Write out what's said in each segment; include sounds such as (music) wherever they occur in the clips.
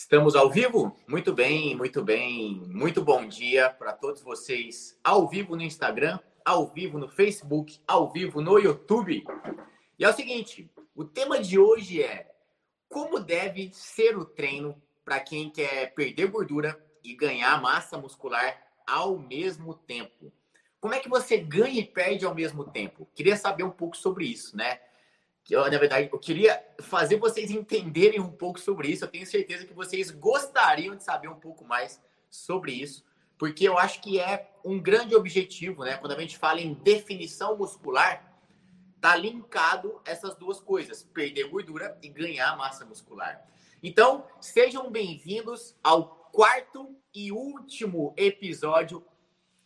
Estamos ao vivo? Muito bem, muito bem. Muito bom dia para todos vocês ao vivo no Instagram, ao vivo no Facebook, ao vivo no YouTube. E é o seguinte, o tema de hoje é como deve ser o treino para quem quer perder gordura e ganhar massa muscular ao mesmo tempo. Como é que você ganha e perde ao mesmo tempo? Queria saber um pouco sobre isso, né? Eu, na verdade, eu queria fazer vocês entenderem um pouco sobre isso. Eu tenho certeza que vocês gostariam de saber um pouco mais sobre isso, porque eu acho que é um grande objetivo, né? Quando a gente fala em definição muscular, tá linkado essas duas coisas: perder gordura e ganhar massa muscular. Então, sejam bem-vindos ao quarto e último episódio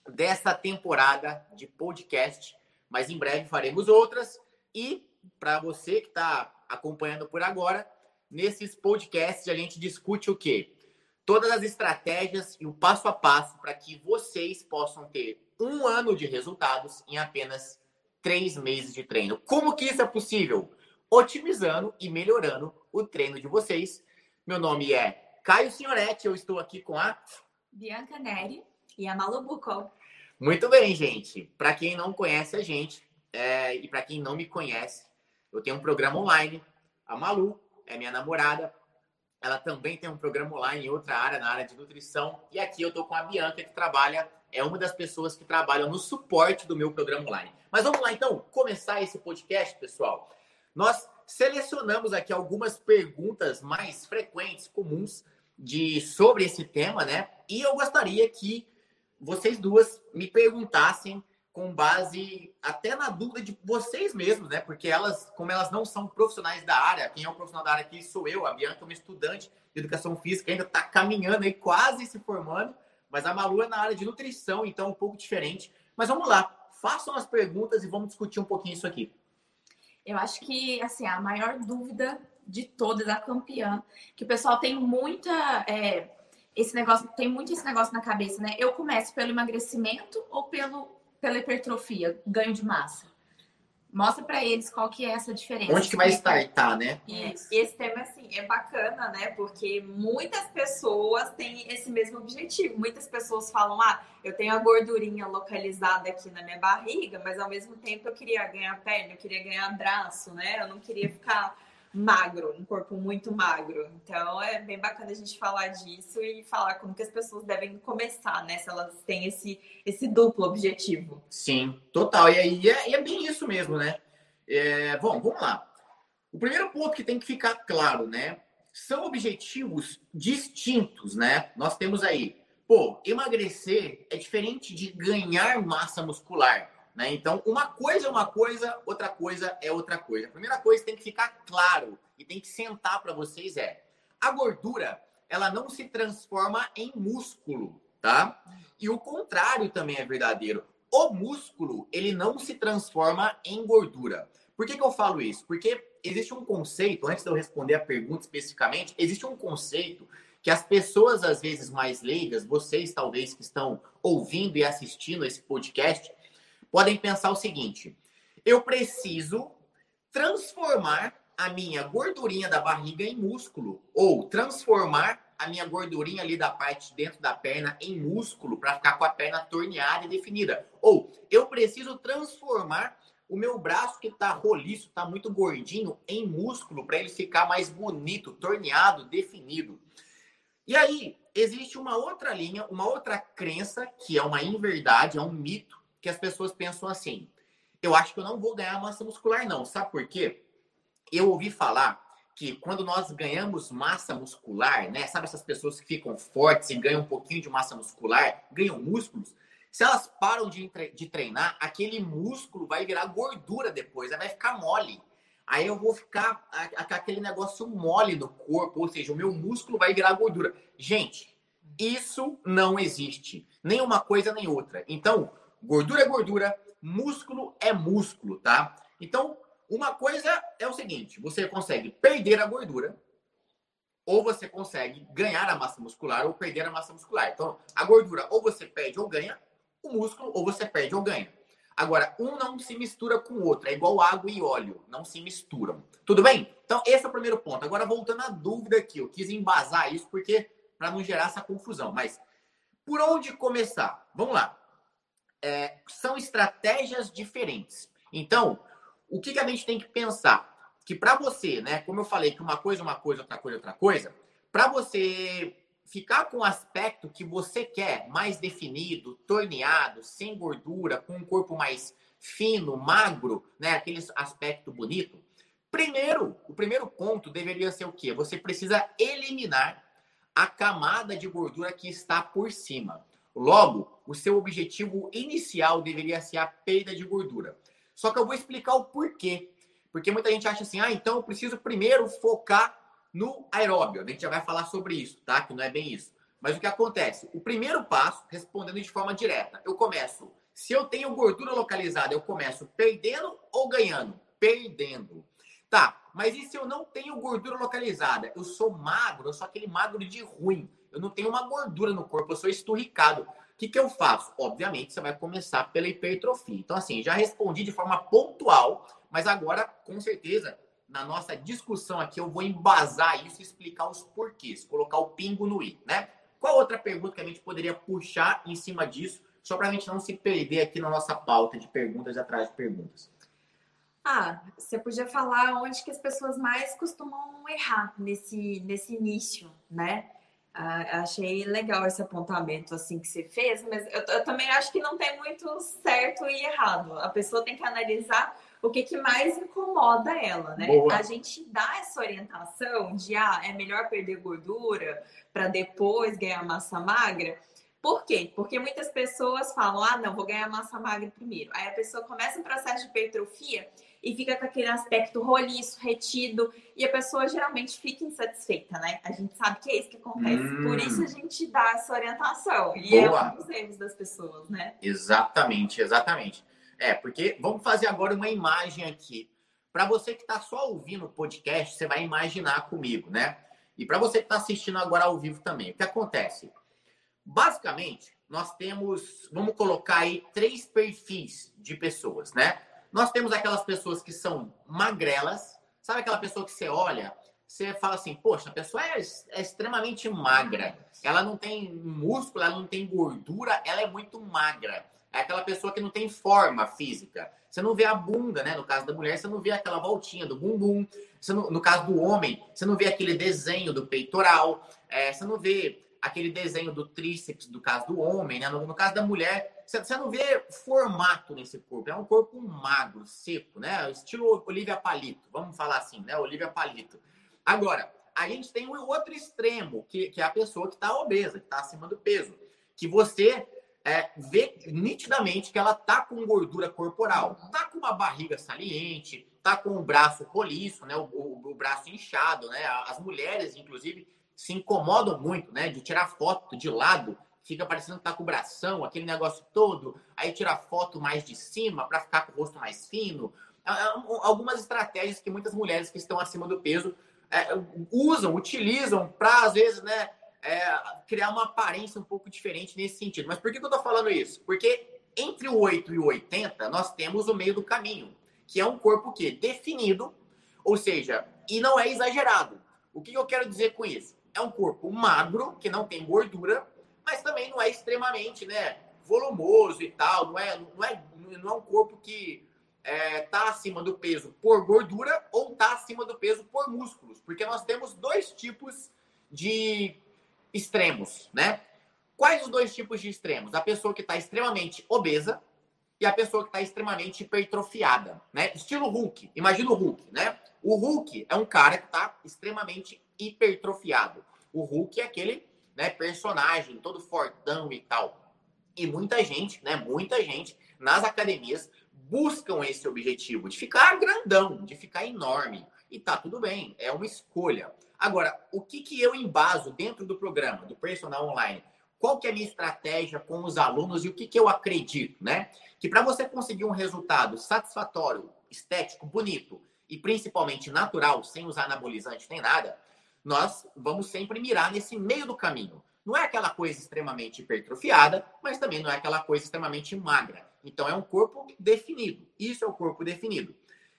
dessa temporada de podcast, mas em breve faremos outras e para você que está acompanhando por agora, nesses podcasts a gente discute o quê? Todas as estratégias e o passo a passo para que vocês possam ter um ano de resultados em apenas três meses de treino. Como que isso é possível? Otimizando e melhorando o treino de vocês. Meu nome é Caio Signoretti, eu estou aqui com a Bianca Neri e a Malu. Muito bem, gente. Para quem não conhece a gente é, e para quem não me conhece, eu tenho um programa online. A Malu é minha namorada. Ela também tem um programa online em outra área, na área de nutrição. E aqui eu estou com a Bianca, que trabalha, é uma das pessoas que trabalham no suporte do meu programa online. Mas vamos lá, então, começar esse podcast, pessoal. Nós selecionamos aqui algumas perguntas mais frequentes, comuns, de sobre esse tema, né? E eu gostaria que vocês duas me perguntassem com base até na dúvida de vocês mesmos, né? Porque elas, como elas não são profissionais da área, quem é o profissional da área aqui sou eu, a Bianca é uma estudante de educação física, ainda está caminhando aí, quase se formando, mas a Malu é na área de nutrição, então um pouco diferente. Mas vamos lá, façam as perguntas e vamos discutir um pouquinho isso aqui. Eu acho que, assim, a maior dúvida de todas, a campeã, que o pessoal tem muita... É, esse negócio, tem muito esse negócio na cabeça, né? Eu começo pelo emagrecimento ou pelo pela hipertrofia, ganho de massa? Mostra para eles qual que é essa diferença. Onde que vai startar, né? Isso. E esse tema, assim, é bacana, né? Porque muitas pessoas têm esse mesmo objetivo. Muitas pessoas falam, ah, eu tenho a gordurinha localizada aqui na minha barriga, mas ao mesmo tempo eu queria ganhar perna, eu queria ganhar braço, né? Eu não queria ficar magro, um corpo muito magro. Então é bem bacana a gente falar disso e falar como que as pessoas devem começar, né? Se elas têm esse, esse duplo objetivo. Sim, total. E aí é, é bem isso mesmo, né? É, bom, vamos lá. O primeiro ponto que tem que ficar claro, né? São objetivos distintos, né? Nós temos aí, pô, emagrecer é diferente de ganhar massa muscular. Né? Então, uma coisa é uma coisa, outra coisa é outra coisa. A primeira coisa que tem que ficar claro e tem que sentar para vocês é: a gordura, ela não se transforma em músculo, tá? E o contrário também é verdadeiro. O músculo, ele não se transforma em gordura. Por que, que eu falo isso? Porque existe um conceito, antes de eu responder a pergunta especificamente, existe um conceito que as pessoas, às vezes mais leigas, vocês talvez que estão ouvindo e assistindo esse podcast, podem pensar o seguinte: eu preciso transformar a minha gordurinha da barriga em músculo ou transformar a minha gordurinha ali da parte de dentro da perna em músculo para ficar com a perna torneada e definida. Ou eu preciso transformar o meu braço que está roliço, está muito gordinho, em músculo para ele ficar mais bonito, torneado, definido. E aí existe uma outra linha, uma outra crença que é uma inverdade, é um mito que as pessoas pensam assim: eu acho que eu não vou ganhar massa muscular, não. Sabe por quê? Eu ouvi falar que quando nós ganhamos massa muscular, né? Sabe essas pessoas que ficam fortes e ganham um pouquinho de massa muscular, ganham músculos? Se elas param de, de treinar, aquele músculo vai virar gordura depois, vai ficar mole. Aí eu vou ficar com aquele negócio mole no corpo, ou seja, o meu músculo vai virar gordura. Gente, isso não existe. Nem uma coisa nem outra. Então, Gordura é gordura, músculo é músculo, tá? Então, uma coisa é o seguinte: você consegue perder a gordura, ou você consegue ganhar a massa muscular ou perder a massa muscular. Então, a gordura ou você perde ou ganha, o músculo ou você perde ou ganha. Agora, um não se mistura com o outro, é igual água e óleo, não se misturam. Tudo bem? Então, esse é o primeiro ponto. Agora, voltando à dúvida aqui, eu quis embasar isso porque para não gerar essa confusão. Mas por onde começar? Vamos lá. É, são estratégias diferentes. Então, o que, que a gente tem que pensar? Que para você, né, como eu falei, que uma coisa é uma coisa, outra coisa é outra coisa, para você ficar com o aspecto que você quer, mais definido, torneado, sem gordura, com um corpo mais fino, magro, né, aquele aspecto bonito, primeiro, o primeiro ponto deveria ser o quê? Você precisa eliminar a camada de gordura que está por cima. Logo, o seu objetivo inicial deveria ser a perda de gordura. Só que eu vou explicar o porquê. Porque muita gente acha assim, ah, então eu preciso primeiro focar no aeróbio. A gente já vai falar sobre isso, tá? Que não é bem isso. Mas o que acontece? O primeiro passo, respondendo de forma direta, eu começo. Se eu tenho gordura localizada, eu começo perdendo ou ganhando? Perdendo. Tá, mas e se eu não tenho gordura localizada? Eu sou magro, eu sou aquele magro de ruim. Eu não tenho uma gordura no corpo, eu sou esturricado. Que, que eu faço? Obviamente, você vai começar pela hipertrofia. Então, assim, já respondi de forma pontual, mas agora, com certeza, na nossa discussão aqui, eu vou embasar isso e explicar os porquês, colocar o pingo no i, né? Qual outra pergunta que a gente poderia puxar em cima disso, só para a gente não se perder aqui na nossa pauta de perguntas atrás de perguntas? Ah, você podia falar onde que as pessoas mais costumam errar nesse, nesse início, né? Ah, achei legal esse apontamento assim que você fez, mas eu, eu, também acho que não tem muito certo e errado. A pessoa tem que analisar o que, que mais incomoda ela, né? Boa. A gente dá essa orientação de ah, é melhor perder gordura para depois ganhar massa magra. Por quê? Porque muitas pessoas falam: ah, não, vou ganhar massa magra primeiro. Aí a pessoa começa um processo de hipertrofia e fica com aquele aspecto roliço, retido, e a pessoa geralmente fica insatisfeita, né? A gente sabe que é isso que acontece. Hum. Por isso a gente dá essa orientação. E é Boa. é um dos erros das pessoas, né? Exatamente, exatamente. É, porque vamos fazer agora uma imagem aqui. Para você que está só ouvindo o podcast, você vai imaginar comigo, né? E para você que está assistindo agora ao vivo também, o que acontece? Basicamente, nós temos, vamos colocar aí três perfis de pessoas, né? Nós temos aquelas pessoas que são magrelas, sabe aquela pessoa que você olha, você fala assim, poxa, a pessoa é, é extremamente magra, ela não tem músculo, ela não tem gordura, ela é muito magra. É aquela pessoa que não tem forma física. Você não vê a bunda, né? No caso da mulher, você não vê aquela voltinha do bumbum. Não, no caso do homem, você não vê aquele desenho do peitoral. É, você não vê aquele desenho do tríceps, do caso do homem, né? No, no caso da mulher, você, não vê formato nesse corpo. É um corpo magro, seco, né? Estilo Olivia Palito. Vamos falar assim, né? Olivia Palito. Agora, a gente tem o outro extremo, que, que é a pessoa que está obesa, que está acima do peso. Que você é, vê nitidamente que ela tá com gordura corporal, tá com uma barriga saliente, tá com o braço roliço, né, o, o, o, braço inchado, né, as mulheres, inclusive, se incomodam muito, né, de tirar foto de lado, fica parecendo que tá com o bração, aquele negócio todo, aí tira foto mais de cima para ficar com o rosto mais fino, é, é, algumas estratégias que muitas mulheres que estão acima do peso é, usam, utilizam para, às vezes, né, é, criar uma aparência um pouco diferente nesse sentido. Mas por que, que eu estou falando isso? Porque entre o 8 e o 80, nós temos o meio do caminho, que é um corpo que definido, ou seja, e não é exagerado. O que eu quero dizer com isso? É um corpo magro, que não tem gordura, mas também não é extremamente, né, volumoso e tal, não é, não é, não é um corpo que é, tá acima do peso por gordura ou tá acima do peso por músculos, porque nós temos dois tipos de extremos, né? Quais os dois tipos de extremos? A pessoa que está extremamente obesa e a pessoa que está extremamente hipertrofiada, né? Estilo Hulk. Imagina o Hulk, né? O Hulk é um cara que está extremamente hipertrofiado. O Hulk é aquele né, personagem todo fortão e tal. E muita gente, né? Muita gente nas academias buscam esse objetivo de ficar grandão, de ficar enorme. E tá tudo bem, é uma escolha. Agora, o que, que eu embaso dentro do programa, do personal online? Qual que é a minha estratégia com os alunos e o que, que eu acredito, né? Que para você conseguir um resultado satisfatório, estético, bonito e principalmente natural, sem usar anabolizante nem nada, nós vamos sempre mirar nesse meio do caminho. Não é aquela coisa extremamente hipertrofiada, mas também não é aquela coisa extremamente magra. Então é um corpo definido. Isso é o corpo definido.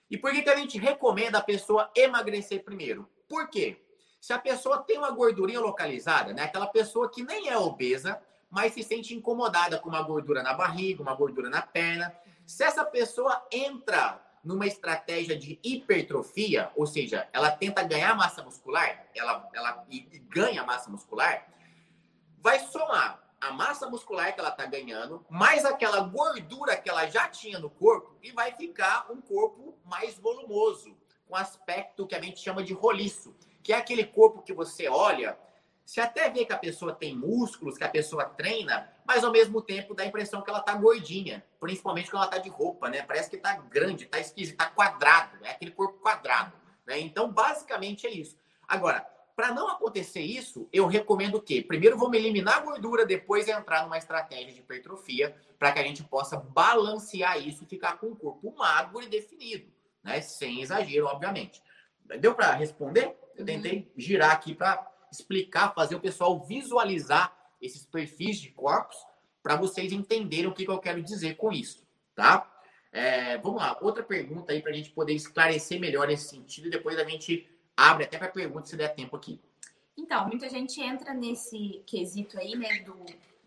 E por que, que a gente recomenda a pessoa emagrecer primeiro? Por quê? Se a pessoa tem uma gordurinha localizada, né? Aquela pessoa que nem é obesa, mas se sente incomodada com uma gordura na barriga, uma gordura na perna. Se essa pessoa entra numa estratégia de hipertrofia, ou seja, ela tenta ganhar massa muscular, ela, ela e, e ganha massa muscular, vai somar a massa muscular que ela está ganhando, mais aquela gordura que ela já tinha no corpo, e vai ficar um corpo mais volumoso, com aspecto que a gente chama de roliço, que é aquele corpo que você olha, você até vê que a pessoa tem músculos, que a pessoa treina, mas ao mesmo tempo dá a impressão que ela tá gordinha, principalmente quando ela tá de roupa, né? Parece que tá grande, tá esquisito, tá quadrado, é aquele corpo quadrado, né? Então, basicamente é isso. Agora, para não acontecer isso, eu recomendo que primeiro vamos eliminar a gordura, depois entrar numa estratégia de hipertrofia, para que a gente possa balancear isso e ficar com um corpo magro e definido, né? Sem exagero, obviamente. Deu para responder? Eu tentei uhum. girar aqui para explicar, fazer o pessoal visualizar esses perfis de corpos para vocês entenderem o que, que, eu quero dizer com isso, tá? É, vamos lá, outra pergunta aí para a gente poder esclarecer melhor esse sentido e depois a gente abre até para pergunta se der tempo aqui. Então, muita gente entra nesse quesito aí, né, do,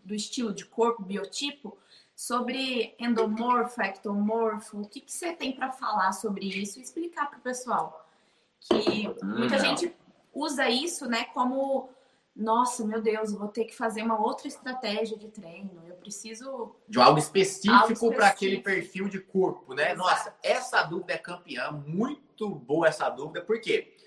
do estilo de corpo, biotipo, sobre endomorfo, ectomorfo. O que, que você tem para falar sobre isso e explicar para o pessoal? Que muita hum, gente usa isso, né, como nossa, meu Deus, eu vou ter que fazer uma outra estratégia de treino. Eu preciso de algo específico para aquele perfil de corpo, né? Exato. Nossa, essa dúvida é campeã, muito boa essa dúvida, por quê?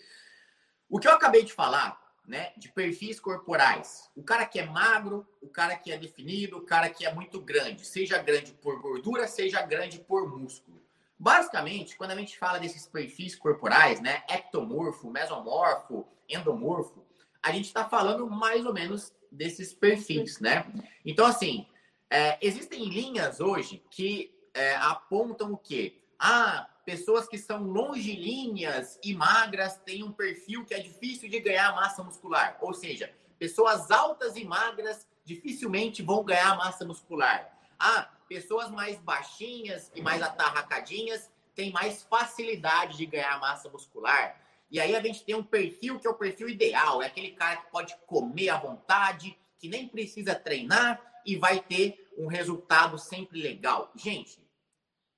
O que eu acabei de falar, né, de perfis corporais, o cara que é magro, o cara que é definido, o cara que é muito grande, seja grande por gordura, seja grande por músculo. Basicamente, quando a gente fala desses perfis corporais, né, ectomorfo, mesomorfo, endomorfo, a gente está falando mais ou menos desses perfis, né? Então, assim, é, existem linhas hoje que é, apontam o quê? Ah, pessoas que são longilíneas e magras têm um perfil que é difícil de ganhar massa muscular. Ou seja, pessoas altas e magras dificilmente vão ganhar massa muscular. Ah, pessoas mais baixinhas e mais atarracadinhas têm mais facilidade de ganhar massa muscular. E aí a gente tem um perfil que é o perfil ideal, é aquele cara que pode comer à vontade, que nem precisa treinar e vai ter um resultado sempre legal. Gente,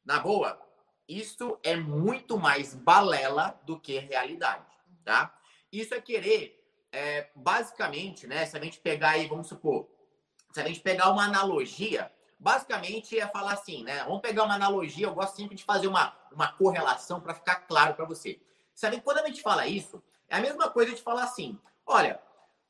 na boa, isso é muito mais balela do que realidade, tá? Isso é querer, é, basicamente, né? Se a gente pegar aí, vamos supor, se a gente pegar uma analogia, basicamente é falar assim, né? Vamos pegar uma analogia, eu gosto sempre de fazer uma, uma correlação para ficar claro para você. Sabe, quando a gente fala isso, é a mesma coisa de falar assim: olha,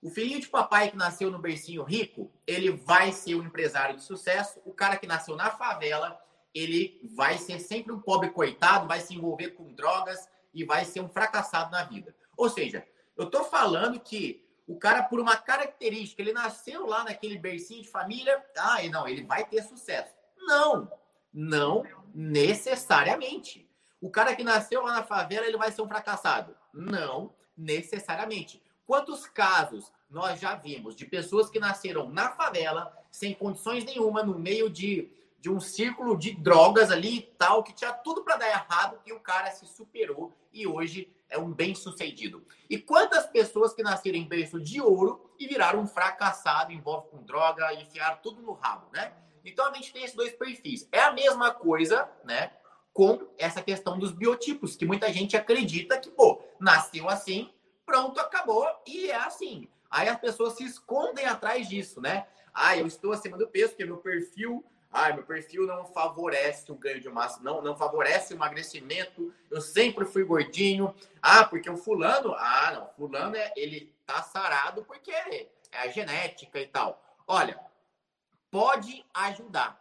o filhinho de papai que nasceu no bercinho rico, ele vai ser um empresário de sucesso. O cara que nasceu na favela, ele vai ser sempre um pobre coitado, vai se envolver com drogas e vai ser um fracassado na vida. Ou seja, eu tô falando que o cara, por uma característica, ele nasceu lá naquele bercinho de família, ah, não, ele vai ter sucesso. Não, não necessariamente. O cara que nasceu lá na favela, ele vai ser um fracassado? Não necessariamente. Quantos casos nós já vimos de pessoas que nasceram na favela, sem condições nenhuma, no meio de, de um círculo de drogas ali e tal, que tinha tudo para dar errado, e o cara se superou e hoje é um bem-sucedido. E quantas pessoas que nasceram em berço de ouro e viraram um fracassado, envolve com droga enfiaram tudo no rabo, né? Então a gente tem esses dois perfis. É a mesma coisa, né? Com essa questão dos biotipos, que muita gente acredita que, pô, nasceu assim, pronto, acabou, e é assim. Aí as pessoas se escondem atrás disso, né? Ah, eu estou acima do peso, porque meu perfil ah, meu perfil não favorece o ganho de massa, não, não favorece o emagrecimento. Eu sempre fui gordinho. Ah, porque o fulano, ah, não, fulano é, ele tá sarado porque é a genética e tal. Olha, pode ajudar,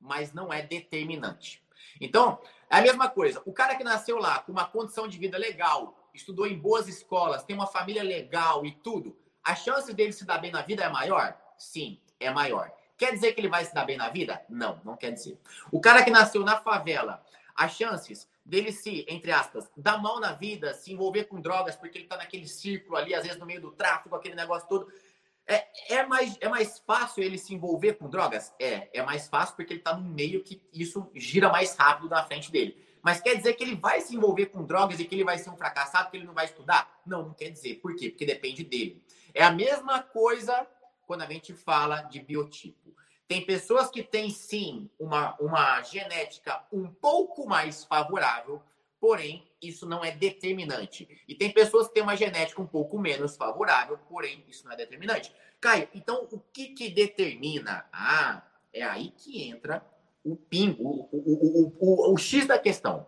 mas não é determinante. Então, é a mesma coisa. O cara que nasceu lá com uma condição de vida legal, estudou em boas escolas, tem uma família legal e tudo, a chance dele se dar bem na vida é maior? Sim, é maior. Quer dizer que ele vai se dar bem na vida? Não, não quer dizer. O cara que nasceu na favela, as chances dele se, entre aspas, dar mal na vida, se envolver com drogas, porque ele tá naquele círculo ali, às vezes no meio do tráfico, aquele negócio todo. É, é, mais, é mais fácil ele se envolver com drogas? É, é mais fácil porque ele está no meio que isso gira mais rápido na frente dele. Mas quer dizer que ele vai se envolver com drogas e que ele vai ser um fracassado, que ele não vai estudar? Não, não quer dizer. Por quê? Porque depende dele. É a mesma coisa quando a gente fala de biotipo. Tem pessoas que têm sim uma, uma genética um pouco mais favorável, porém isso não é determinante. E tem pessoas que têm uma genética um pouco menos favorável, porém isso não é determinante. Caio, então o que, que determina? Ah, é aí que entra o pingo, o, o, o, o, X da questão.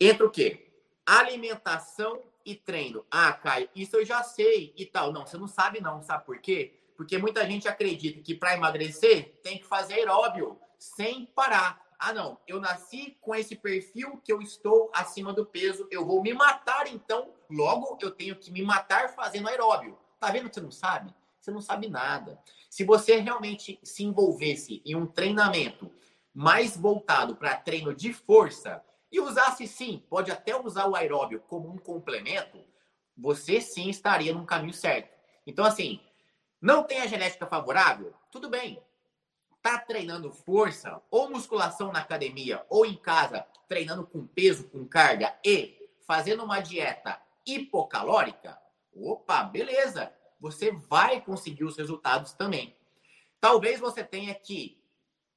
Entra o quê? Alimentação e treino. Ah, Caio, isso eu já sei e tal. Não, você não sabe não, sabe por quê? Porque muita gente acredita que para emagrecer tem que fazer aeróbio sem parar. Ah, não, eu nasci com esse perfil que eu estou acima do peso, eu vou me matar então, logo eu tenho que me matar fazendo aeróbio. Tá vendo que você não sabe? Você não sabe nada. Se você realmente se envolvesse em um treinamento mais voltado para treino de força e usasse sim, pode até usar o aeróbio como um complemento, você sim estaria no caminho certo. Então, assim, não tem a genética favorável? Tudo bem. Tá treinando força ou musculação na academia ou em casa, treinando com peso, com carga e fazendo uma dieta hipocalórica? Opa, beleza. Você vai conseguir os resultados também. Talvez você tenha que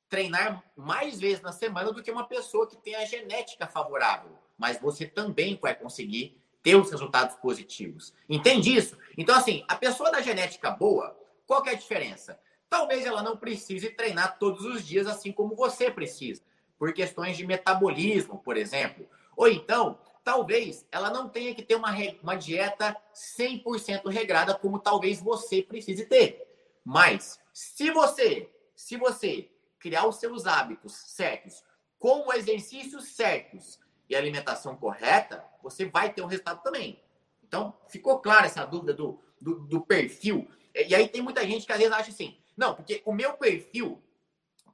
treinar mais vezes na semana do que uma pessoa que tem a genética favorável, mas você também vai conseguir ter os resultados positivos. Entende isso? Então, assim, a pessoa da genética boa, qual é a diferença? Talvez ela não precise treinar todos os dias assim como você precisa, por questões de metabolismo, por exemplo. Ou então, talvez ela não tenha que ter uma, uma dieta 100% regrada como talvez você precise ter. Mas, se você, se você criar os seus hábitos certos, com exercícios certos e alimentação correta, você vai ter um resultado também. Então, ficou clara essa dúvida do, do, do, perfil. E aí tem muita gente que às vezes acha assim, não, porque o meu perfil,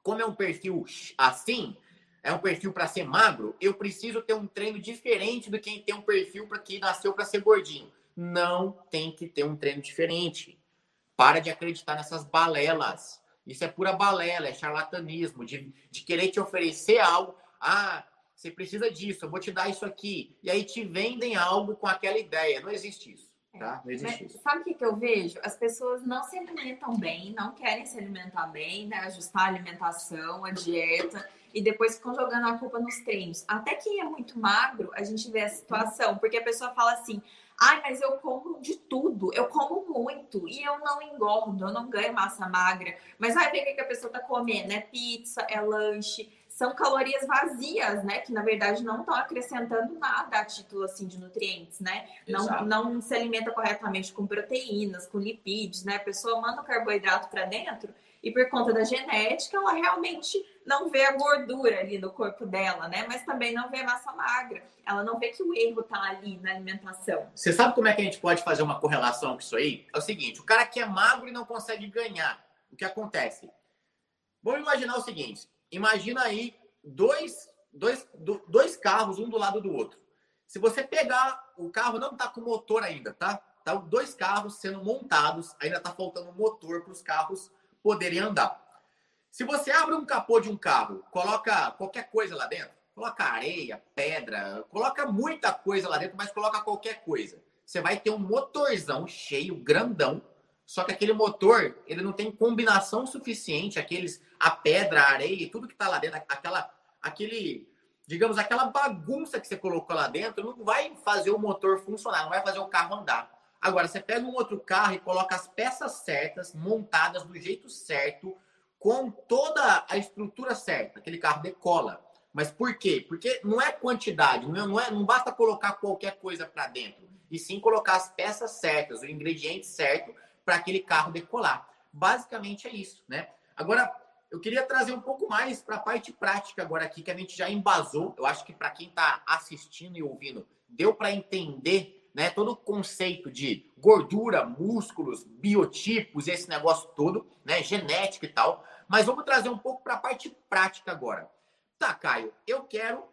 como é um perfil assim, é um perfil para ser magro, eu preciso ter um treino diferente do que tem um perfil para que nasceu para ser gordinho. Não tem que ter um treino diferente. Para de acreditar nessas balelas. Isso é pura balela, é charlatanismo, de, de querer te oferecer algo. Ah, você precisa disso, eu vou te dar isso aqui. E aí te vendem algo com aquela ideia. Não existe isso. É. Tá? Não existe Mas, isso. Sabe o que, que eu vejo? As pessoas não se alimentam bem, não querem se alimentar bem, né? ajustar a alimentação, a dieta, e depois ficam jogando a culpa nos treinos. Até quem é muito magro, a gente vê a situação, porque a pessoa fala assim: ai, mas eu como de tudo, eu como muito e eu não engordo, eu não ganho massa magra. Mas vai ver o que a pessoa tá comendo: é pizza, é lanche são calorias vazias, né? Que na verdade não estão acrescentando nada a título assim de nutrientes, né? Não, não se alimenta corretamente com proteínas, com lipídios, né? A pessoa manda o carboidrato para dentro e por conta da genética ela realmente não vê a gordura ali no corpo dela, né? Mas também não vê massa magra. Ela não vê que o erro tá ali na alimentação. Você sabe como é que a gente pode fazer uma correlação com isso aí? É o seguinte: o cara que é magro e não consegue ganhar, o que acontece? Vamos imaginar o seguinte: imagina aí dois, dois, dois carros, um do lado do outro. Se você pegar, o carro não está com motor ainda, tá? Tá dois carros sendo montados, ainda está faltando motor para os carros poderem andar. Se você abre um capô de um carro, coloca qualquer coisa lá dentro, coloca areia, pedra, coloca muita coisa lá dentro, mas coloca qualquer coisa. Você vai ter um motorzão cheio, grandão, só que aquele motor, ele não tem combinação suficiente, aqueles a pedra, a areia, tudo que está lá dentro, aquela aquele, digamos, aquela bagunça que você colocou lá dentro, não vai fazer o motor funcionar, não vai fazer o carro andar. Agora, você pega um outro carro e coloca as peças certas, montadas do jeito certo, com toda a estrutura certa, aquele carro decola. Mas por quê? Porque não é quantidade, não é, não, é, não basta colocar qualquer coisa para dentro, e sim colocar as peças certas, o ingrediente certo para aquele carro decolar. Basicamente é isso, né? Agora, eu queria trazer um pouco mais para a parte prática agora aqui, que a gente já embasou. Eu acho que para quem está assistindo e ouvindo, deu para entender né, todo o conceito de gordura, músculos, biotipos, esse negócio todo, né, genética e tal. Mas vamos trazer um pouco para a parte prática agora. Tá, Caio, eu quero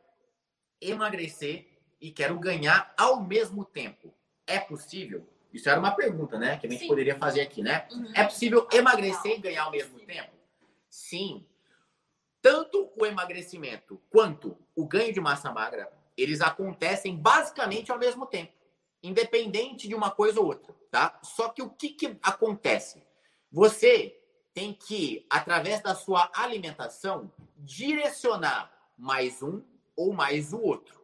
emagrecer e quero ganhar ao mesmo tempo. É possível? Isso era uma pergunta, né? Que a gente Sim. poderia fazer aqui, né? Uhum. É possível emagrecer e ganhar ao mesmo tempo? Sim. Tanto o emagrecimento quanto o ganho de massa magra, eles acontecem basicamente ao mesmo tempo, independente de uma coisa ou outra, tá? Só que o que, que acontece? Você tem que, através da sua alimentação, direcionar mais um ou mais o outro.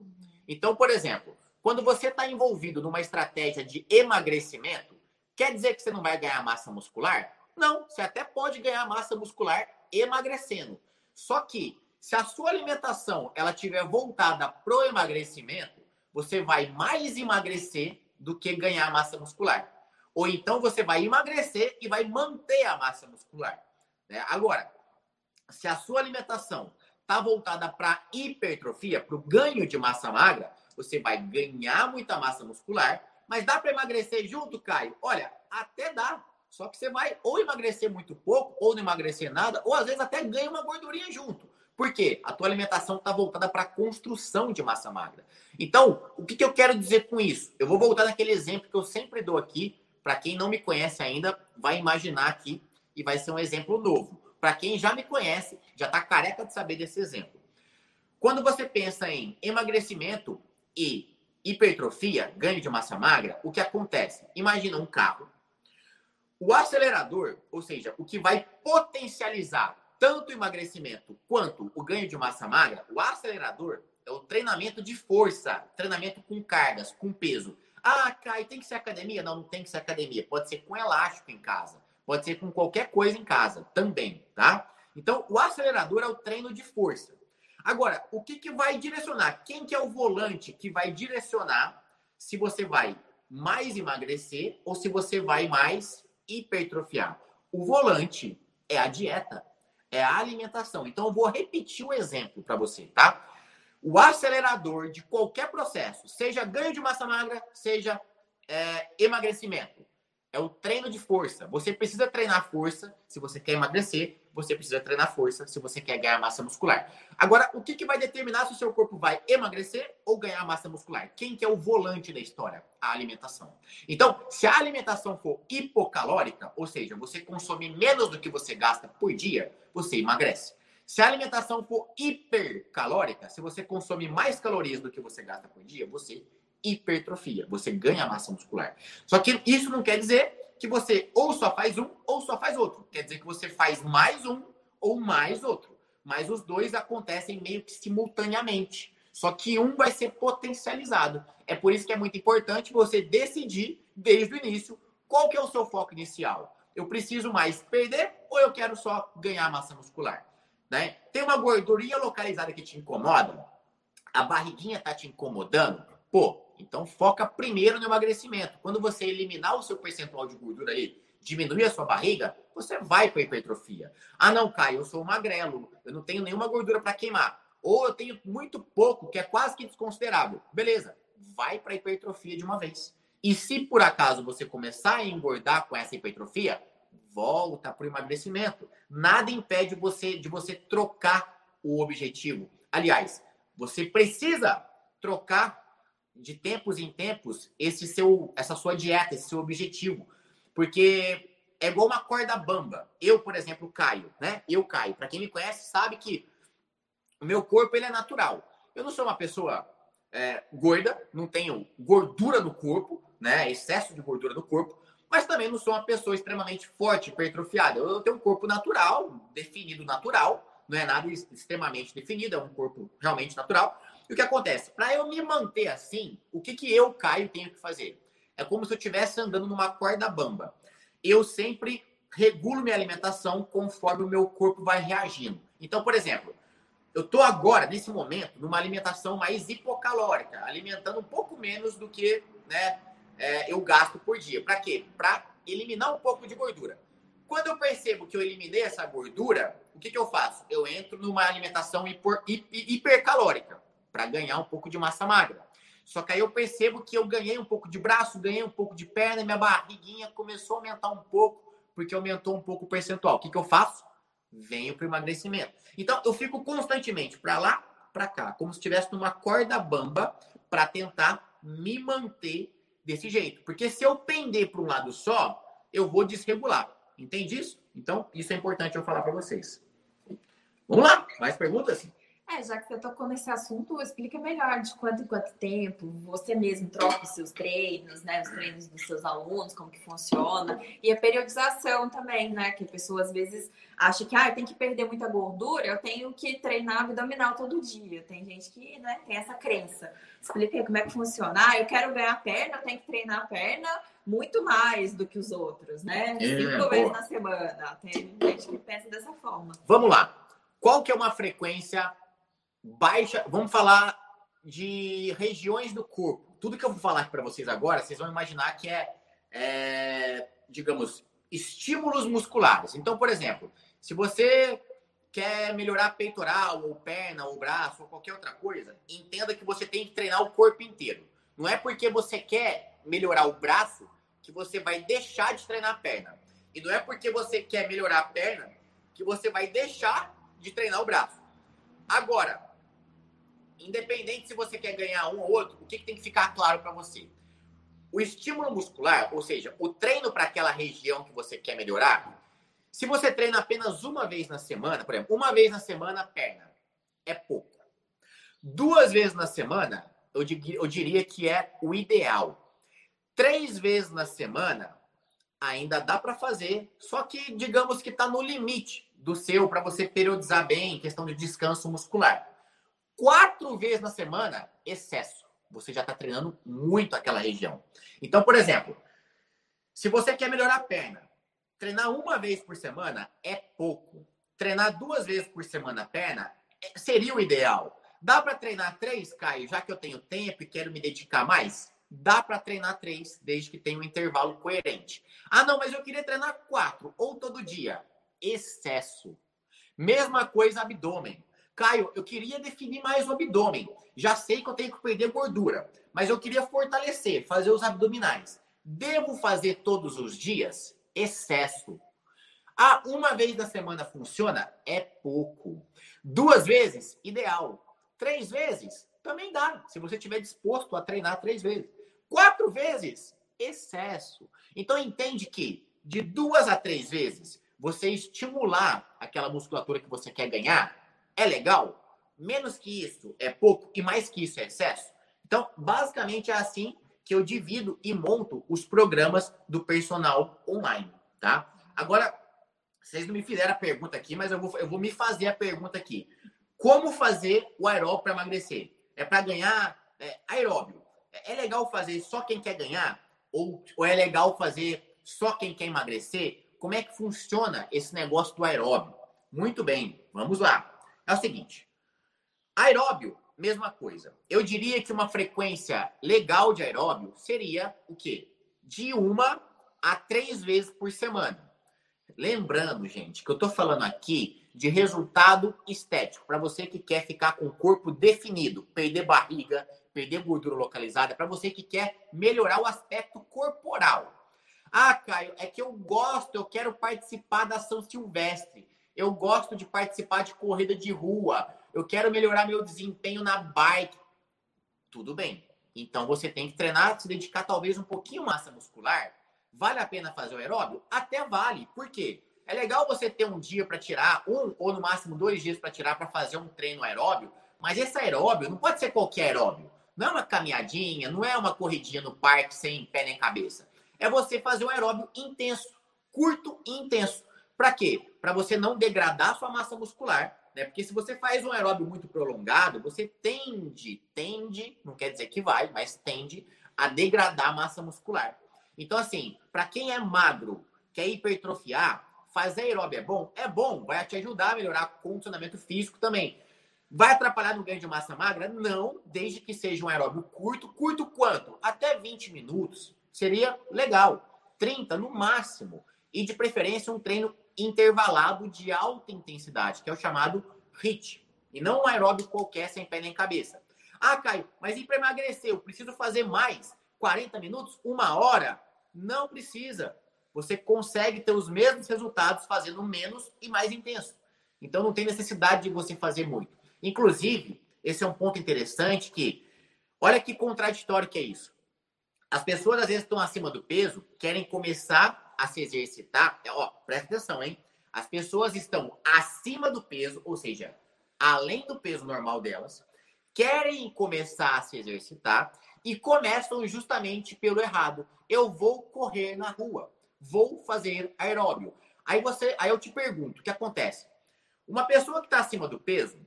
Então, por exemplo, quando você está envolvido numa estratégia de emagrecimento, quer dizer que você não vai ganhar massa muscular? Não, você até pode ganhar massa muscular emagrecendo. Só que se a sua alimentação ela tiver voltada pro emagrecimento, você vai mais emagrecer do que ganhar massa muscular. Ou então você vai emagrecer e vai manter a massa muscular. né? Agora, se a sua alimentação está voltada para hipertrofia, para o ganho de massa magra, você vai ganhar muita massa muscular, mas dá para emagrecer junto, Caio? Olha, até dá. Só que você vai ou emagrecer muito pouco, ou não emagrecer nada, ou às vezes até ganha uma gordurinha junto. Por quê? A tua alimentação está voltada para a construção de massa magra. Então, o que, que eu quero dizer com isso? Eu vou voltar naquele exemplo que eu sempre dou aqui. Para quem não me conhece ainda, vai imaginar aqui e vai ser um exemplo novo. Para quem já me conhece, já está careca de saber desse exemplo. Quando você pensa em emagrecimento e hipertrofia, ganho de massa magra, o que acontece? Imagina um carro. O acelerador, ou seja, o que vai potencializar tanto o emagrecimento quanto o ganho de massa magra, o acelerador é o treinamento de força, treinamento com cargas, com peso. Ah, Kai, tem que ser academia? Não, não tem que ser academia. Pode ser com elástico em casa. Pode ser com qualquer coisa em casa também, tá? Então, o acelerador é o treino de força. Agora, o que, que vai direcionar? Quem que é o volante que vai direcionar se você vai mais emagrecer ou se você vai mais hipertrofiar? O volante é a dieta, é a alimentação. Então, eu vou repetir o exemplo para você, tá? O acelerador de qualquer processo, seja ganho de massa magra, seja é, emagrecimento, é o treino de força. Você precisa treinar força se você quer emagrecer, você precisa treinar força se você quer ganhar massa muscular. Agora, o que, que vai determinar se o seu corpo vai emagrecer ou ganhar massa muscular? Quem que é o volante da história? A alimentação. Então, se a alimentação for hipocalórica, ou seja, você consome menos do que você gasta por dia, você emagrece. Se a alimentação for hipercalórica, se você consome mais calorias do que você gasta por dia, você hipertrofia, você ganha massa muscular. Só que isso não quer dizer que você ou só faz um ou só faz outro. Quer dizer que você faz mais um ou mais outro. Mas os dois acontecem meio que simultaneamente. Só que um vai ser potencializado. É por isso que é muito importante você decidir desde o início qual que é o seu foco inicial. Eu preciso mais perder ou eu quero só ganhar massa muscular? Né? Tem uma gordurinha localizada que te incomoda? A barriguinha tá te incomodando? Pô, então foca primeiro no emagrecimento. Quando você eliminar o seu percentual de gordura aí, diminuir a sua barriga, você vai para hipertrofia. Ah, não, Caio, eu sou magrelo, eu não tenho nenhuma gordura para queimar. Ou eu tenho muito pouco, que é quase que desconsiderável. Beleza, vai para hipertrofia de uma vez. E se por acaso você começar a engordar com essa hipertrofia, volta para o emagrecimento. Nada impede você de você trocar o objetivo. Aliás, você precisa trocar de tempos em tempos esse seu, essa sua dieta, esse seu objetivo, porque é igual uma corda bamba. Eu, por exemplo, caio, né? Eu caio. Para quem me conhece sabe que o meu corpo ele é natural. Eu não sou uma pessoa é, gorda, não tenho gordura no corpo, né? Excesso de gordura no corpo, mas também não sou uma pessoa extremamente forte, hipertrofiada. Eu tenho um corpo natural, definido natural, não é nada extremamente definido, é um corpo realmente natural. E o que acontece? Para eu me manter assim, o que, que eu, Caio, tenho que fazer? É como se eu estivesse andando numa corda bamba. Eu sempre regulo minha alimentação conforme o meu corpo vai reagindo. Então, por exemplo, eu estou agora, nesse momento, numa alimentação mais hipocalórica, alimentando um pouco menos do que né, é, eu gasto por dia. Para quê? Para eliminar um pouco de gordura. Quando eu percebo que eu eliminei essa gordura, o que, que eu faço? Eu entro numa alimentação hiper, hipercalórica para ganhar um pouco de massa magra. Só que aí eu percebo que eu ganhei um pouco de braço, ganhei um pouco de perna, minha barriguinha começou a aumentar um pouco, porque aumentou um pouco o percentual. O que, que eu faço? Venho para o emagrecimento. Então, eu fico constantemente para lá, para cá, como se estivesse numa corda bamba, para tentar me manter desse jeito. Porque se eu pender para um lado só, eu vou desregular. Entende isso? Então, isso é importante eu falar para vocês. Vamos lá, mais perguntas? É, já que você tocou nesse assunto, explica melhor de quanto em quanto tempo você mesmo troca os seus treinos, né? Os treinos dos seus alunos, como que funciona. E a periodização também, né? Que a pessoa às vezes acha que ah, tem que perder muita gordura, eu tenho que treinar abdominal todo dia. Tem gente que né, tem essa crença. Explica aí como é que funciona. Ah, eu quero ganhar perna, eu tenho que treinar a perna muito mais do que os outros, né? É, Cinco vezes na semana. Tem gente que pensa dessa forma. Vamos lá. Qual que é uma frequência baixa. Vamos falar de regiões do corpo. Tudo que eu vou falar para vocês agora, vocês vão imaginar que é, é, digamos, estímulos musculares. Então, por exemplo, se você quer melhorar peitoral, ou perna, ou braço, ou qualquer outra coisa, entenda que você tem que treinar o corpo inteiro. Não é porque você quer melhorar o braço que você vai deixar de treinar a perna. E não é porque você quer melhorar a perna que você vai deixar de treinar o braço. Agora, independente se você quer ganhar um ou outro, o que, que tem que ficar claro para você? O estímulo muscular, ou seja, o treino para aquela região que você quer melhorar, se você treina apenas uma vez na semana, por exemplo, uma vez na semana, perna, é pouco. Duas vezes na semana, eu, eu diria que é o ideal. Três vezes na semana, ainda dá para fazer, só que digamos que está no limite do seu para você periodizar bem em questão de descanso muscular quatro vezes na semana, excesso. Você já está treinando muito aquela região. Então, por exemplo, se você quer melhorar a perna, treinar uma vez por semana é pouco. Treinar duas vezes por semana a perna é, seria o ideal. Dá para treinar três, Caio, já que eu tenho tempo e quero me dedicar mais? Dá para treinar três, desde que tenha um intervalo coerente. Ah, não, mas eu queria treinar quatro, ou todo dia. Excesso. Mesma coisa abdômen. Caio, eu queria definir mais o abdômen. Já sei que eu tenho que perder gordura, mas eu queria fortalecer, fazer os abdominais. Devo fazer todos os dias? Excesso. Ah, uma vez na semana funciona? É pouco. Duas vezes? Ideal. Três vezes? Também dá, se você estiver disposto a treinar três vezes. Quatro vezes? Excesso. Então entende que de duas a três vezes, você estimular aquela musculatura que você quer ganhar, é legal? Menos que isso é pouco e mais que isso é excesso? Então, basicamente é assim que eu divido e monto os programas do personal online, tá? Agora, vocês não me fizeram a pergunta aqui, mas eu vou, eu vou me fazer a pergunta aqui. Como fazer o aeróbio para emagrecer? É para ganhar é, aeróbio. É legal fazer só quem quer ganhar? Ou, ou é legal fazer só quem quer emagrecer? Como é que funciona esse negócio do aeróbio? Muito bem, vamos lá. É o seguinte: aeróbio, mesma coisa. Eu diria que uma frequência legal de aeróbio seria o quê? De uma a três vezes por semana. Lembrando, gente, que eu estou falando aqui de resultado estético, para você que quer ficar com o corpo definido, perder barriga, perder gordura localizada, para você que quer melhorar o aspecto corporal. Ah, Caio, é que eu gosto, eu quero participar da São Silvestre eu gosto de participar de corrida de rua, eu quero melhorar meu desempenho na bike. Tudo bem. Então você tem que treinar, se dedicar talvez um pouquinho massa muscular. Vale a pena fazer o aeróbio? Até vale. Por quê? É legal você ter um dia para tirar, um ou no máximo dois dias para tirar para fazer um treino aeróbio, mas esse aeróbio não pode ser qualquer aeróbio. Não é uma caminhadinha, não é uma corridinha no parque sem pé nem cabeça. É você fazer um aeróbio intenso, curto e intenso. Para quê? Para você não degradar sua massa muscular, né? Porque se você faz um aeróbio muito prolongado, você tende, tende, não quer dizer que vai, mas tende a degradar a massa muscular. Então, assim, para quem é magro, quer hipertrofiar, fazer aeróbio é bom? É bom, vai te ajudar a melhorar o condicionamento físico também. Vai atrapalhar no ganho de massa magra? Não, desde que seja um aeróbio curto. Curto quanto? Até 20 minutos. Seria legal. 30 no máximo. E de preferência um treino intervalado de alta intensidade, que é o chamado HIIT. E não um aeróbico qualquer sem pé nem cabeça. Ah, Caio, mas e para emagrecer? Eu preciso fazer mais? 40 minutos? Uma hora? Não precisa. Você consegue ter os mesmos resultados fazendo menos e mais intenso. Então não tem necessidade de você fazer muito. Inclusive, esse é um ponto interessante que, olha que contraditório que é isso. As pessoas às vezes estão acima do peso, querem começar a se exercitar. Ó, presta atenção, hein? As pessoas estão acima do peso, ou seja, além do peso normal delas, querem começar a se exercitar e começam justamente pelo errado. Eu vou correr na rua, vou fazer aeróbio. Aí você, aí eu te pergunto, o que acontece? Uma pessoa que está acima do peso,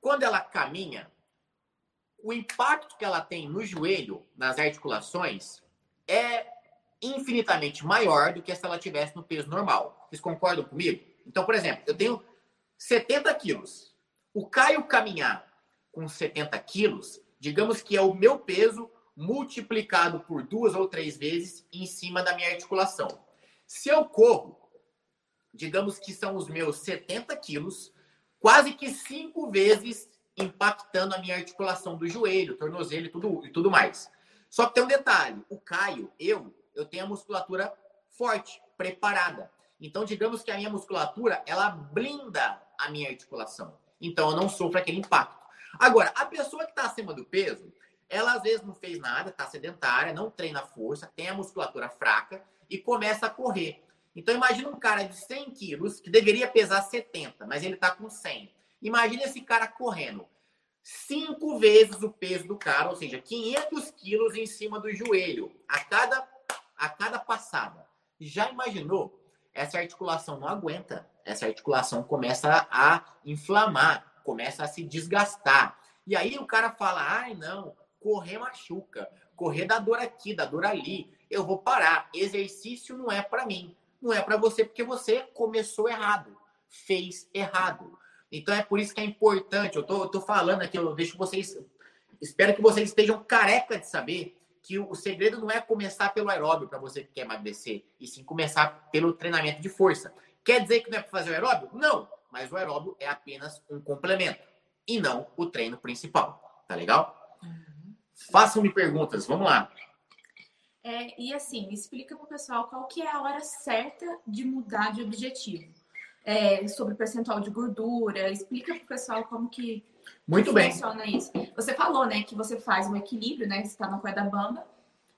quando ela caminha, o impacto que ela tem no joelho, nas articulações, é infinitamente maior do que se ela tivesse no peso normal. Vocês concordam comigo? Então, por exemplo, eu tenho 70 quilos. O Caio caminhar com 70 quilos, digamos que é o meu peso multiplicado por duas ou três vezes em cima da minha articulação. Se eu corro, digamos que são os meus 70 quilos, quase que cinco vezes impactando a minha articulação do joelho, tornozelo e tudo, e tudo mais. Só que tem um detalhe: o Caio, eu, eu tenho a musculatura forte, preparada. Então, digamos que a minha musculatura, ela blinda a minha articulação. Então, eu não sofro aquele impacto. Agora, a pessoa que está acima do peso, ela às vezes não fez nada, está sedentária, não treina força, tem a musculatura fraca e começa a correr. Então, imagina um cara de 100 quilos, que deveria pesar 70, mas ele está com 100. Imagina esse cara correndo cinco vezes o peso do cara, ou seja, 500 quilos em cima do joelho a cada, a cada passada. Já imaginou? Essa articulação não aguenta. Essa articulação começa a inflamar, começa a se desgastar. E aí o cara fala: ai, não, correr machuca, correr dá dor aqui, dá dor ali. Eu vou parar. Exercício não é para mim. Não é para você porque você começou errado, fez errado. Então é por isso que é importante. Eu tô, eu tô falando aqui, eu deixo vocês. Espero que vocês estejam careca de saber que o segredo não é começar pelo aeróbio para você que quer emagrecer, e sim começar pelo treinamento de força. Quer dizer que não é para fazer o aeróbio? Não, mas o aeróbio é apenas um complemento e não o treino principal. Tá legal? Uhum. Façam-me perguntas, vamos lá. É, e assim, explica para o pessoal qual que é a hora certa de mudar de objetivo é, sobre percentual de gordura. Explica para o pessoal como que, Muito que bem. funciona isso. Você falou, né, que você faz um equilíbrio, né? Você está na corda bamba,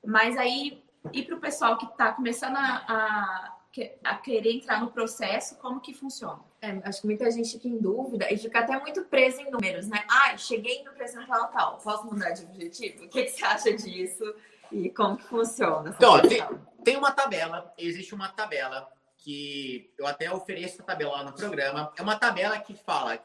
mas aí e para o pessoal que está começando a, a, a, querer entrar no processo, como que funciona? É, acho que muita gente fica em dúvida e fica até muito presa em números, né? Ah, cheguei no percentual tal, posso mudar de objetivo? O que, que você acha disso e como que funciona? Então, tem, tem uma tabela, existe uma tabela que eu até ofereço a tabela lá no programa. É uma tabela que fala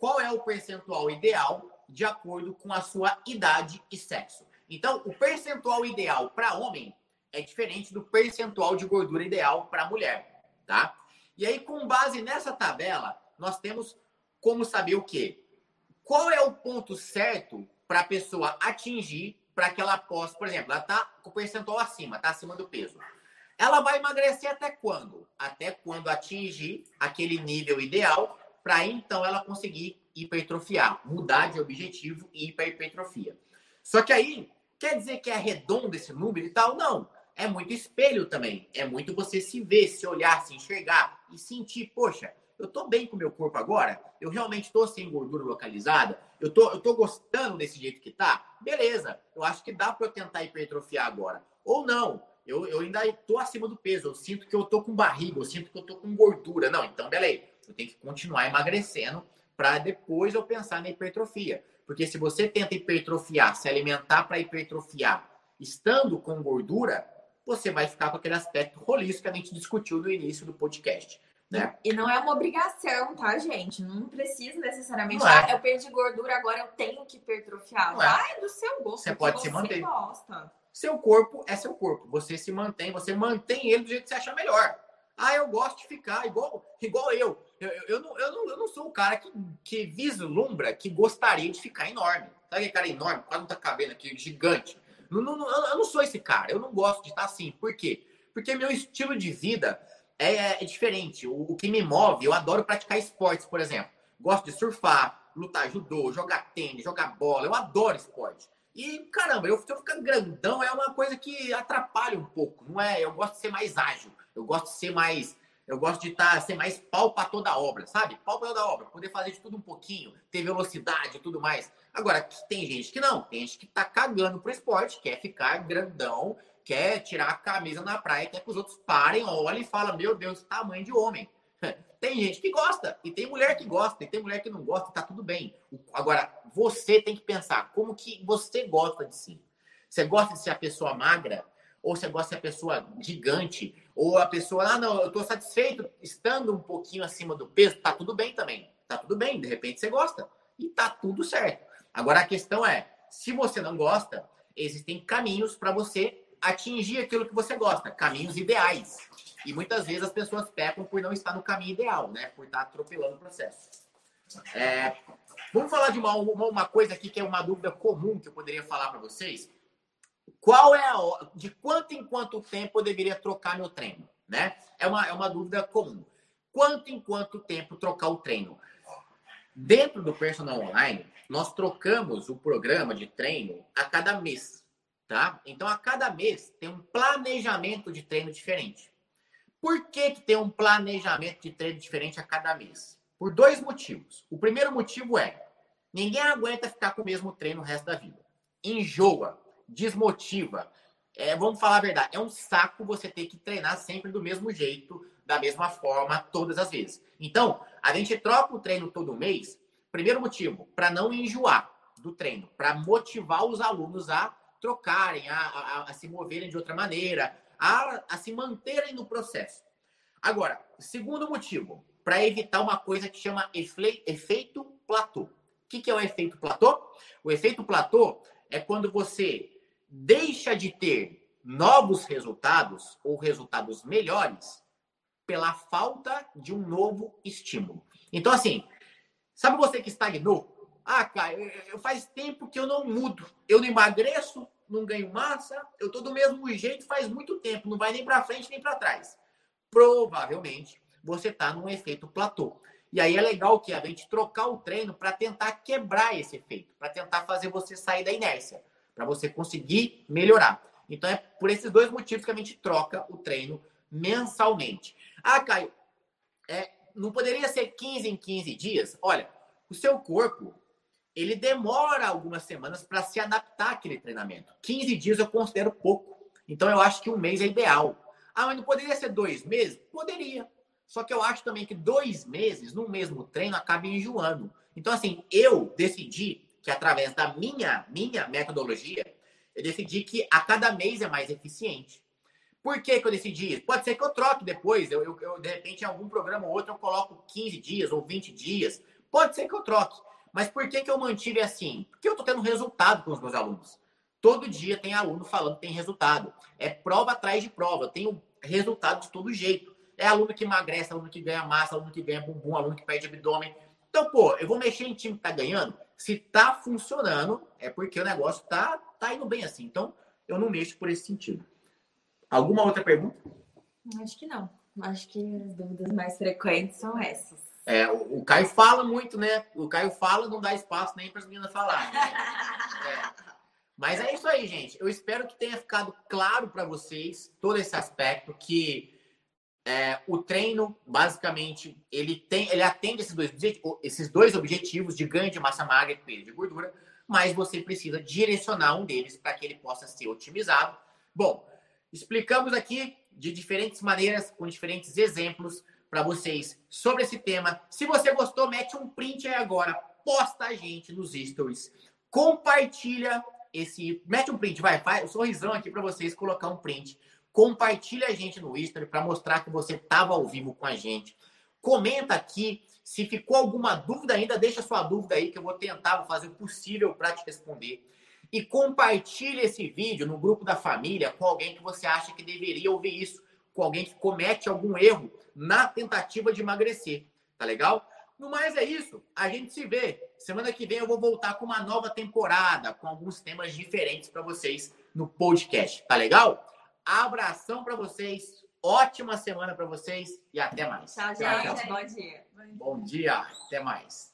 qual é o percentual ideal de acordo com a sua idade e sexo. Então, o percentual ideal para homem é diferente do percentual de gordura ideal para mulher, tá? E aí, com base nessa tabela, nós temos como saber o quê? Qual é o ponto certo para a pessoa atingir para que ela possa, por exemplo, ela está com o percentual acima, está acima do peso. Ela vai emagrecer até quando? Até quando atingir aquele nível ideal, para então ela conseguir hipertrofiar, mudar de objetivo e ir para hipertrofia. Só que aí, quer dizer que é redondo esse número e tal? Não. É muito espelho também. É muito você se ver, se olhar, se enxergar e sentir, poxa, eu tô bem com o meu corpo agora? Eu realmente tô sem gordura localizada? Eu tô, eu tô gostando desse jeito que tá? Beleza, eu acho que dá para eu tentar hipertrofiar agora. Ou não, eu, eu ainda estou acima do peso, eu sinto que eu estou com barriga, eu sinto que eu estou com gordura. Não, então beleza, eu tenho que continuar emagrecendo para depois eu pensar na hipertrofia. Porque se você tenta hipertrofiar, se alimentar para hipertrofiar, estando com gordura, você vai ficar com aquele aspecto holístico que a gente discutiu no início do podcast. Né? E não é uma obrigação, tá, gente? Não precisa necessariamente. Não é. ah, eu perdi gordura, agora eu tenho que hipertrofiar. Não é. Vai é do seu gosto. Você pode se manter. Gosta. Seu corpo é seu corpo. Você se mantém, você mantém ele do jeito que você acha melhor. Ah, eu gosto de ficar igual, igual eu. Eu, eu, não, eu, não, eu não sou o cara que, que vislumbra que gostaria de ficar enorme. Sabe aquele cara enorme, quase não tá cabendo aqui, gigante. Não, não, eu não sou esse cara. Eu não gosto de estar assim. Por quê? Porque meu estilo de vida é, é diferente. O, o, que me move, eu adoro praticar esportes, por exemplo. Gosto de surfar, lutar judô, jogar tênis, jogar bola. Eu adoro esporte. E, caramba, eu, eu ficar grandão é uma coisa que atrapalha um pouco, não é? Eu gosto de ser mais ágil, eu gosto de ser mais. Eu gosto de estar, tá, ser mais pau para toda a obra, sabe? Pau para toda a obra, poder fazer de tudo um pouquinho, ter velocidade e tudo mais. Agora, tem gente que não, tem gente que tá cagando pro esporte, quer ficar grandão, quer tirar a camisa na praia, quer que os outros parem, olhem e falem, meu Deus, tamanho de homem. (laughs) Tem gente que gosta, e tem mulher que gosta, e tem mulher que não gosta, tá tudo bem. Agora, você tem que pensar como que você gosta de si. Você gosta de ser a pessoa magra? Ou gosta de ser a pessoa gigante? Ou a pessoa, ah, não, eu tô satisfeito estando um pouquinho acima do peso? Tá tudo bem também. Tá tudo bem, de repente você gosta. E tá tudo certo. Agora a questão é, se você não gosta, existem caminhos para você atingir aquilo que você gosta, caminhos ideais. E muitas vezes as pessoas pecam por não estar no caminho ideal, né? Por estar atropelando o processo. É, vamos falar de uma, uma, uma, coisa aqui que é uma dúvida comum que eu poderia falar para vocês. Qual é a de quanto em quanto tempo eu deveria trocar meu treino, né? É uma, é uma dúvida comum. Quanto em quanto tempo trocar o treino? Dentro do personal online, nós trocamos o programa de treino a cada mês, tá? Então, a cada mês tem um planejamento de treino diferente. Por que, que tem um planejamento de treino diferente a cada mês? Por dois motivos. O primeiro motivo é: ninguém aguenta ficar com o mesmo treino o resto da vida. Enjoa, desmotiva. É, vamos falar a verdade, é um saco você ter que treinar sempre do mesmo jeito, da mesma forma, todas as vezes. Então, a gente troca o treino todo mês Primeiro motivo, para não enjoar do treino, para motivar os alunos a trocarem, a, a, a, se moverem de outra maneira, a, a se manterem no processo. Agora, segundo motivo, para evitar uma coisa que chama efe, efeito platô. O que, que é o efeito platô? O efeito platô é quando você deixa de ter novos resultados ou resultados melhores pela falta de um novo estímulo. Então, assim, Sabe você que estagnou? Ah, Caio, eu, faz tempo que eu não mudo. Eu não emagreço, não ganho massa, eu tô do mesmo jeito faz muito tempo, não vai nem para frente nem para trás. Provavelmente você tá num efeito platô. E aí é legal que a gente trocar o treino para tentar quebrar esse efeito, para tentar fazer você sair da inércia, para você conseguir melhorar. Então é por esses dois motivos que a gente troca o treino mensalmente. Ah, Caio, é, não poderia ser 15 em 15 dias? Olha, o seu corpo, ele demora algumas semanas para se adaptar àquele treinamento. 15 dias eu considero pouco. Então eu acho que um mês é ideal. Ah, mas não poderia ser dois meses? Poderia. Só que eu acho também que dois meses no mesmo treino acaba enjoando. Então, assim, eu decidi que através da minha, minha metodologia, eu decidi que a cada mês é mais eficiente. Por que, que eu decidi isso? Pode ser que eu troque depois. Eu, eu, eu, de repente, em algum programa ou outro, eu coloco 15 dias ou 20 dias. Pode ser que eu troque. Mas por que, que eu mantive assim? Porque eu estou tendo resultado com os meus alunos. Todo dia tem aluno falando que tem resultado. É prova atrás de prova. Eu tenho resultado de todo jeito. É aluno que emagrece, aluno que ganha massa, aluno que ganha bumbum, aluno que perde abdômen. Então, pô, eu vou mexer em time que tá ganhando. Se tá funcionando, é porque o negócio tá, tá indo bem assim. Então, eu não mexo por esse sentido. Alguma outra pergunta? Acho que não. Acho que as dúvidas mais frequentes são essas. É, o, o Caio fala muito, né? O Caio fala, não dá espaço nem para as meninas falarem. Né? (laughs) É. Mas é isso aí, gente. Eu espero que tenha ficado claro para vocês todo esse aspecto que é, o treino, basicamente, ele tem, ele atende esses dois, esses dois objetivos de ganho de massa magra e perda de gordura, mas você precisa direcionar um deles para que ele possa ser otimizado. Bom, Explicamos aqui de diferentes maneiras, com diferentes exemplos para vocês sobre esse tema. Se você gostou, mete um print aí agora, posta a gente nos stories, compartilha esse, mete um print, vai, faz um sorrisão aqui para vocês colocar um print. Compartilha a gente no story para mostrar que você estava ao vivo com a gente. Comenta aqui se ficou alguma dúvida ainda, deixa sua dúvida aí que eu vou tentar vou fazer o possível para te responder e compartilhe esse vídeo no grupo da família com alguém que você acha que deveria ouvir isso, com alguém que comete algum erro na tentativa de emagrecer. Tá legal? No mais é isso. A gente se vê. Semana que vem eu vou voltar com uma nova temporada, com alguns temas diferentes para vocês no podcast. Tá legal? Abração para vocês. Ótima semana para vocês e até mais. Tchau, gente. tchau. Bom dia. Bom dia. Até mais.